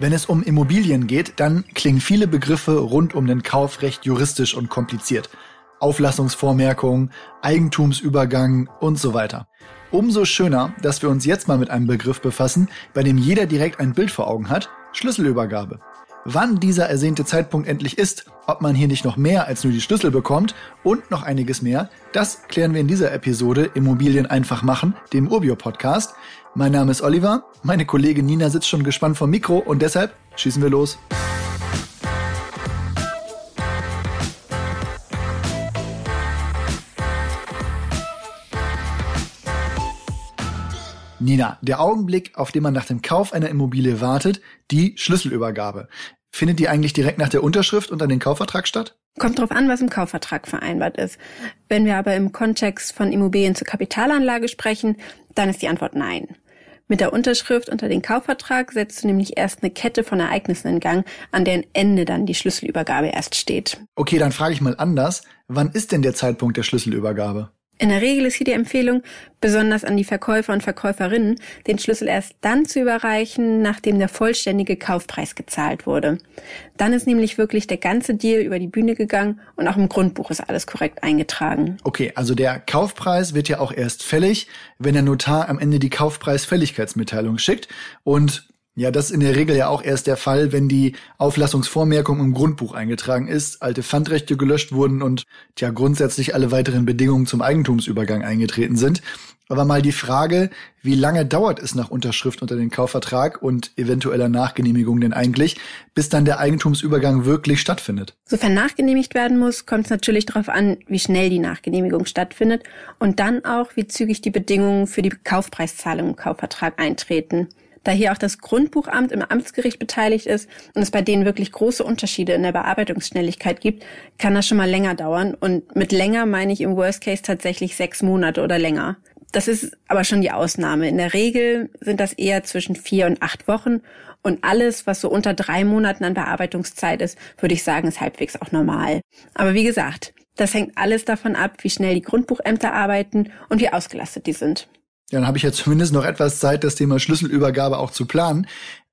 Wenn es um Immobilien geht, dann klingen viele Begriffe rund um den Kauf recht juristisch und kompliziert. Auflassungsvormerkung, Eigentumsübergang und so weiter. Umso schöner, dass wir uns jetzt mal mit einem Begriff befassen, bei dem jeder direkt ein Bild vor Augen hat, Schlüsselübergabe. Wann dieser ersehnte Zeitpunkt endlich ist, ob man hier nicht noch mehr als nur die Schlüssel bekommt und noch einiges mehr, das klären wir in dieser Episode Immobilien einfach machen, dem Urbio Podcast. Mein Name ist Oliver, meine Kollegin Nina sitzt schon gespannt vom Mikro und deshalb schießen wir los. Nina, der Augenblick, auf den man nach dem Kauf einer Immobilie wartet, die Schlüsselübergabe. Findet die eigentlich direkt nach der Unterschrift unter den Kaufvertrag statt? Kommt drauf an, was im Kaufvertrag vereinbart ist. Wenn wir aber im Kontext von Immobilien zur Kapitalanlage sprechen, dann ist die Antwort nein. Mit der Unterschrift unter den Kaufvertrag setzt du nämlich erst eine Kette von Ereignissen in Gang, an deren Ende dann die Schlüsselübergabe erst steht. Okay, dann frage ich mal anders. Wann ist denn der Zeitpunkt der Schlüsselübergabe? In der Regel ist hier die Empfehlung, besonders an die Verkäufer und Verkäuferinnen, den Schlüssel erst dann zu überreichen, nachdem der vollständige Kaufpreis gezahlt wurde. Dann ist nämlich wirklich der ganze Deal über die Bühne gegangen und auch im Grundbuch ist alles korrekt eingetragen. Okay, also der Kaufpreis wird ja auch erst fällig, wenn der Notar am Ende die Kaufpreisfälligkeitsmitteilung schickt und ja, das ist in der Regel ja auch erst der Fall, wenn die Auflassungsvormerkung im Grundbuch eingetragen ist, alte Pfandrechte gelöscht wurden und ja grundsätzlich alle weiteren Bedingungen zum Eigentumsübergang eingetreten sind. Aber mal die Frage, wie lange dauert es nach Unterschrift unter den Kaufvertrag und eventueller Nachgenehmigung denn eigentlich, bis dann der Eigentumsübergang wirklich stattfindet? Sofern nachgenehmigt werden muss, kommt es natürlich darauf an, wie schnell die Nachgenehmigung stattfindet und dann auch, wie zügig die Bedingungen für die Kaufpreiszahlung im Kaufvertrag eintreten da hier auch das Grundbuchamt im Amtsgericht beteiligt ist und es bei denen wirklich große Unterschiede in der Bearbeitungsschnelligkeit gibt, kann das schon mal länger dauern. Und mit länger meine ich im Worst Case tatsächlich sechs Monate oder länger. Das ist aber schon die Ausnahme. In der Regel sind das eher zwischen vier und acht Wochen. Und alles, was so unter drei Monaten an Bearbeitungszeit ist, würde ich sagen, ist halbwegs auch normal. Aber wie gesagt, das hängt alles davon ab, wie schnell die Grundbuchämter arbeiten und wie ausgelastet die sind. Ja, dann habe ich ja zumindest noch etwas Zeit, das Thema Schlüsselübergabe auch zu planen.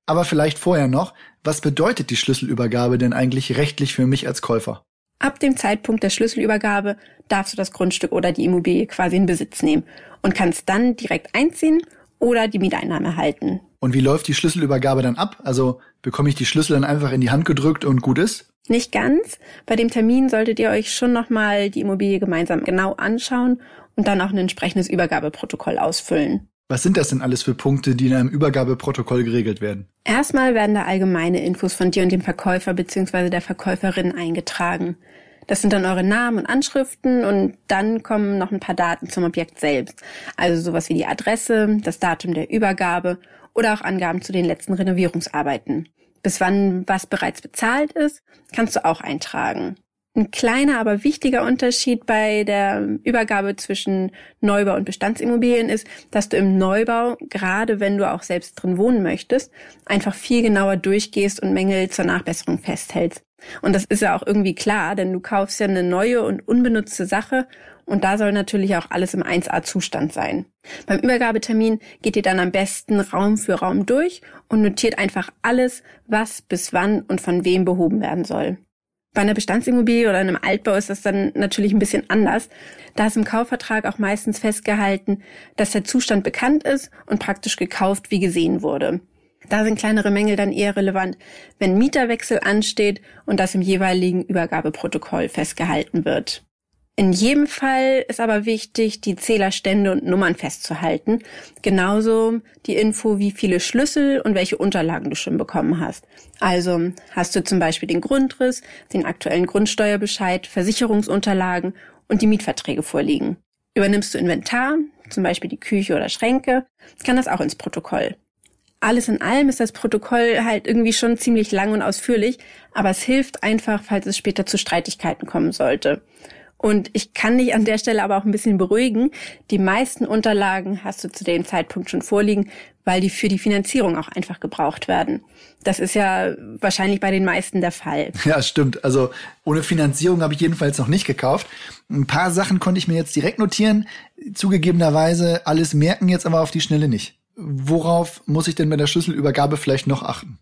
Aber vielleicht vorher noch, was bedeutet die Schlüsselübergabe denn eigentlich rechtlich für mich als Käufer? Ab dem Zeitpunkt der Schlüsselübergabe darfst du das Grundstück oder die Immobilie quasi in Besitz nehmen und kannst dann direkt einziehen oder die Mieteinnahme erhalten. Und wie läuft die Schlüsselübergabe dann ab? Also bekomme ich die Schlüssel dann einfach in die Hand gedrückt und gut ist? Nicht ganz. Bei dem Termin solltet ihr euch schon nochmal die Immobilie gemeinsam genau anschauen und dann auch ein entsprechendes Übergabeprotokoll ausfüllen. Was sind das denn alles für Punkte, die in einem Übergabeprotokoll geregelt werden? Erstmal werden da allgemeine Infos von dir und dem Verkäufer bzw. der Verkäuferin eingetragen. Das sind dann eure Namen und Anschriften und dann kommen noch ein paar Daten zum Objekt selbst. Also sowas wie die Adresse, das Datum der Übergabe oder auch Angaben zu den letzten Renovierungsarbeiten. Bis wann was bereits bezahlt ist, kannst du auch eintragen. Ein kleiner, aber wichtiger Unterschied bei der Übergabe zwischen Neubau und Bestandsimmobilien ist, dass du im Neubau, gerade wenn du auch selbst drin wohnen möchtest, einfach viel genauer durchgehst und Mängel zur Nachbesserung festhältst. Und das ist ja auch irgendwie klar, denn du kaufst ja eine neue und unbenutzte Sache und da soll natürlich auch alles im 1A-Zustand sein. Beim Übergabetermin geht ihr dann am besten Raum für Raum durch und notiert einfach alles, was bis wann und von wem behoben werden soll. Bei einer Bestandsimmobilie oder einem Altbau ist das dann natürlich ein bisschen anders. Da ist im Kaufvertrag auch meistens festgehalten, dass der Zustand bekannt ist und praktisch gekauft wie gesehen wurde. Da sind kleinere Mängel dann eher relevant, wenn Mieterwechsel ansteht und das im jeweiligen Übergabeprotokoll festgehalten wird. In jedem Fall ist aber wichtig, die Zählerstände und Nummern festzuhalten. Genauso die Info, wie viele Schlüssel und welche Unterlagen du schon bekommen hast. Also hast du zum Beispiel den Grundriss, den aktuellen Grundsteuerbescheid, Versicherungsunterlagen und die Mietverträge vorliegen. Übernimmst du Inventar, zum Beispiel die Küche oder Schränke, kann das auch ins Protokoll. Alles in allem ist das Protokoll halt irgendwie schon ziemlich lang und ausführlich, aber es hilft einfach, falls es später zu Streitigkeiten kommen sollte. Und ich kann dich an der Stelle aber auch ein bisschen beruhigen. Die meisten Unterlagen hast du zu dem Zeitpunkt schon vorliegen, weil die für die Finanzierung auch einfach gebraucht werden. Das ist ja wahrscheinlich bei den meisten der Fall. Ja, stimmt. Also ohne Finanzierung habe ich jedenfalls noch nicht gekauft. Ein paar Sachen konnte ich mir jetzt direkt notieren. Zugegebenerweise alles merken jetzt aber auf die Schnelle nicht. Worauf muss ich denn bei der Schlüsselübergabe vielleicht noch achten?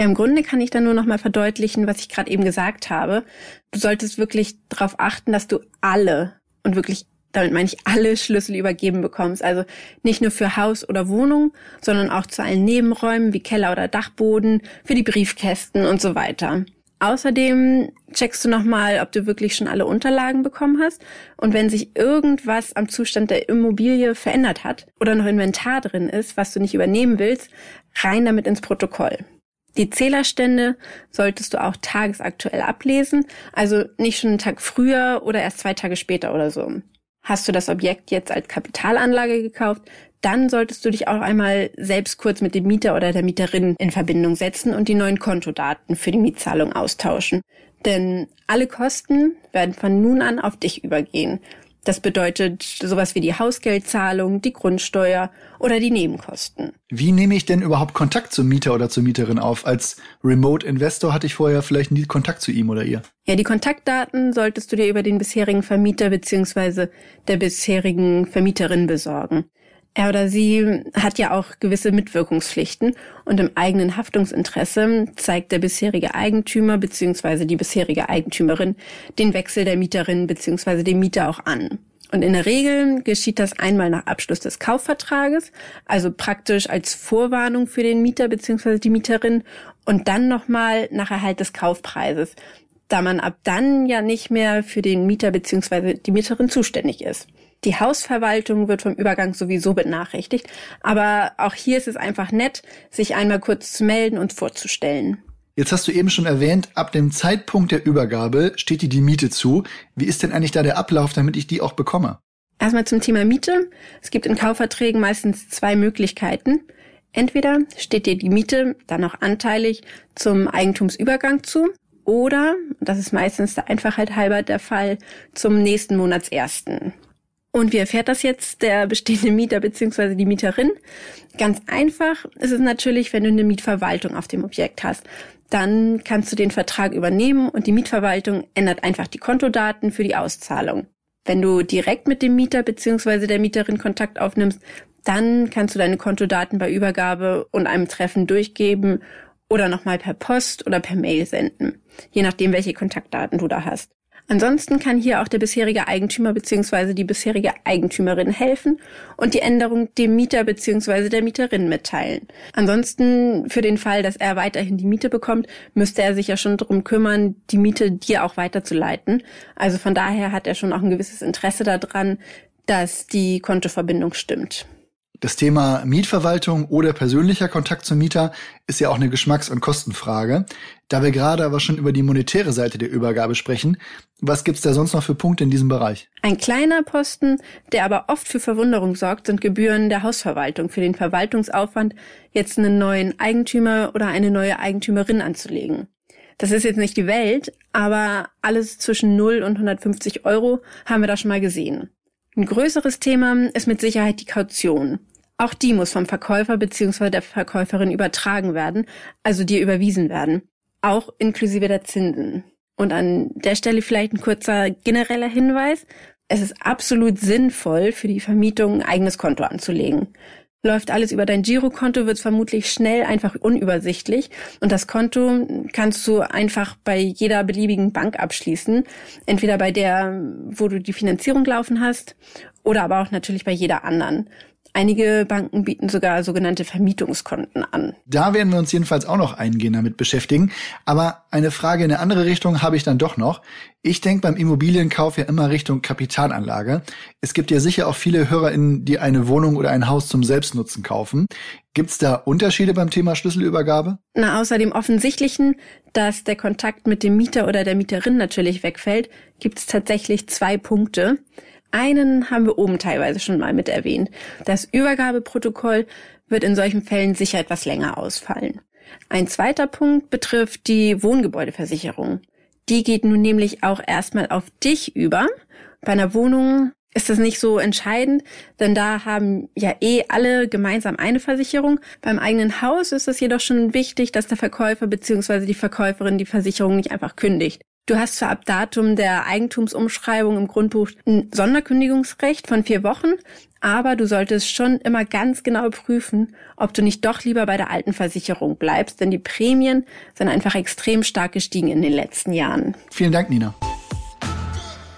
Ja, im Grunde kann ich dann nur noch mal verdeutlichen, was ich gerade eben gesagt habe. Du solltest wirklich darauf achten, dass du alle und wirklich damit meine ich alle Schlüssel übergeben bekommst. Also nicht nur für Haus oder Wohnung, sondern auch zu allen Nebenräumen wie Keller oder Dachboden, für die Briefkästen und so weiter. Außerdem checkst du nochmal, ob du wirklich schon alle Unterlagen bekommen hast. Und wenn sich irgendwas am Zustand der Immobilie verändert hat oder noch Inventar drin ist, was du nicht übernehmen willst, rein damit ins Protokoll. Die Zählerstände solltest du auch tagesaktuell ablesen, also nicht schon einen Tag früher oder erst zwei Tage später oder so. Hast du das Objekt jetzt als Kapitalanlage gekauft, dann solltest du dich auch einmal selbst kurz mit dem Mieter oder der Mieterin in Verbindung setzen und die neuen Kontodaten für die Mietzahlung austauschen. Denn alle Kosten werden von nun an auf dich übergehen. Das bedeutet sowas wie die Hausgeldzahlung, die Grundsteuer oder die Nebenkosten. Wie nehme ich denn überhaupt Kontakt zum Mieter oder zur Mieterin auf? Als Remote Investor hatte ich vorher vielleicht nie Kontakt zu ihm oder ihr. Ja, die Kontaktdaten solltest du dir über den bisherigen Vermieter beziehungsweise der bisherigen Vermieterin besorgen. Er oder sie hat ja auch gewisse Mitwirkungspflichten und im eigenen Haftungsinteresse zeigt der bisherige Eigentümer bzw. die bisherige Eigentümerin den Wechsel der Mieterin bzw. dem Mieter auch an. Und in der Regel geschieht das einmal nach Abschluss des Kaufvertrages, also praktisch als Vorwarnung für den Mieter bzw. die Mieterin und dann nochmal nach Erhalt des Kaufpreises, da man ab dann ja nicht mehr für den Mieter bzw. die Mieterin zuständig ist. Die Hausverwaltung wird vom Übergang sowieso benachrichtigt, aber auch hier ist es einfach nett, sich einmal kurz zu melden und vorzustellen. Jetzt hast du eben schon erwähnt, ab dem Zeitpunkt der Übergabe steht dir die Miete zu. Wie ist denn eigentlich da der Ablauf, damit ich die auch bekomme? Erstmal zum Thema Miete. Es gibt in Kaufverträgen meistens zwei Möglichkeiten. Entweder steht dir die Miete dann auch anteilig zum Eigentumsübergang zu oder, das ist meistens der Einfachheit halber der Fall, zum nächsten Monatsersten. Und wie erfährt das jetzt der bestehende Mieter bzw. die Mieterin? Ganz einfach ist es natürlich, wenn du eine Mietverwaltung auf dem Objekt hast. Dann kannst du den Vertrag übernehmen und die Mietverwaltung ändert einfach die Kontodaten für die Auszahlung. Wenn du direkt mit dem Mieter bzw. der Mieterin Kontakt aufnimmst, dann kannst du deine Kontodaten bei Übergabe und einem Treffen durchgeben oder nochmal per Post oder per Mail senden, je nachdem, welche Kontaktdaten du da hast. Ansonsten kann hier auch der bisherige Eigentümer bzw. die bisherige Eigentümerin helfen und die Änderung dem Mieter bzw. der Mieterin mitteilen. Ansonsten für den Fall, dass er weiterhin die Miete bekommt, müsste er sich ja schon darum kümmern, die Miete dir auch weiterzuleiten. Also von daher hat er schon auch ein gewisses Interesse daran, dass die Kontoverbindung stimmt. Das Thema Mietverwaltung oder persönlicher Kontakt zum Mieter ist ja auch eine Geschmacks- und Kostenfrage. Da wir gerade aber schon über die monetäre Seite der Übergabe sprechen, was gibt's da sonst noch für Punkte in diesem Bereich? Ein kleiner Posten, der aber oft für Verwunderung sorgt, sind Gebühren der Hausverwaltung für den Verwaltungsaufwand, jetzt einen neuen Eigentümer oder eine neue Eigentümerin anzulegen. Das ist jetzt nicht die Welt, aber alles zwischen 0 und 150 Euro haben wir da schon mal gesehen. Ein größeres Thema ist mit Sicherheit die Kaution. Auch die muss vom Verkäufer bzw. der Verkäuferin übertragen werden, also dir überwiesen werden. Auch inklusive der Zinsen. Und an der Stelle vielleicht ein kurzer genereller Hinweis. Es ist absolut sinnvoll, für die Vermietung ein eigenes Konto anzulegen. Läuft alles über dein Girokonto, wird es vermutlich schnell einfach unübersichtlich. Und das Konto kannst du einfach bei jeder beliebigen Bank abschließen. Entweder bei der, wo du die Finanzierung laufen hast, oder aber auch natürlich bei jeder anderen. Einige Banken bieten sogar sogenannte Vermietungskonten an. Da werden wir uns jedenfalls auch noch eingehen damit beschäftigen. Aber eine Frage in eine andere Richtung habe ich dann doch noch. Ich denke beim Immobilienkauf ja immer Richtung Kapitalanlage. Es gibt ja sicher auch viele HörerInnen, die eine Wohnung oder ein Haus zum Selbstnutzen kaufen. Gibt es da Unterschiede beim Thema Schlüsselübergabe? Na, außer dem offensichtlichen, dass der Kontakt mit dem Mieter oder der Mieterin natürlich wegfällt, gibt es tatsächlich zwei Punkte. Einen haben wir oben teilweise schon mal mit erwähnt. Das Übergabeprotokoll wird in solchen Fällen sicher etwas länger ausfallen. Ein zweiter Punkt betrifft die Wohngebäudeversicherung. Die geht nun nämlich auch erstmal auf dich über. Bei einer Wohnung ist das nicht so entscheidend, denn da haben ja eh alle gemeinsam eine Versicherung. Beim eigenen Haus ist es jedoch schon wichtig, dass der Verkäufer bzw. die Verkäuferin die Versicherung nicht einfach kündigt. Du hast zwar ab Datum der Eigentumsumschreibung im Grundbuch ein Sonderkündigungsrecht von vier Wochen, aber du solltest schon immer ganz genau prüfen, ob du nicht doch lieber bei der alten Versicherung bleibst, denn die Prämien sind einfach extrem stark gestiegen in den letzten Jahren. Vielen Dank, Nina.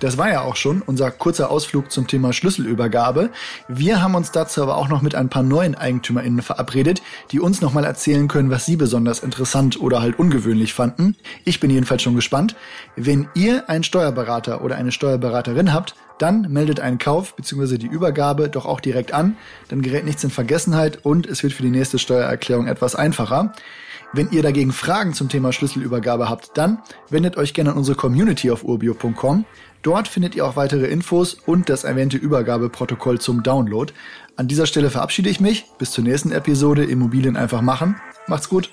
Das war ja auch schon unser kurzer Ausflug zum Thema Schlüsselübergabe. Wir haben uns dazu aber auch noch mit ein paar neuen EigentümerInnen verabredet, die uns nochmal erzählen können, was sie besonders interessant oder halt ungewöhnlich fanden. Ich bin jedenfalls schon gespannt. Wenn ihr einen Steuerberater oder eine Steuerberaterin habt, dann meldet einen Kauf bzw. die Übergabe doch auch direkt an. Dann gerät nichts in Vergessenheit und es wird für die nächste Steuererklärung etwas einfacher. Wenn ihr dagegen Fragen zum Thema Schlüsselübergabe habt, dann wendet euch gerne an unsere Community auf urbio.com. Dort findet ihr auch weitere Infos und das erwähnte Übergabeprotokoll zum Download. An dieser Stelle verabschiede ich mich. Bis zur nächsten Episode Immobilien einfach machen. Macht's gut.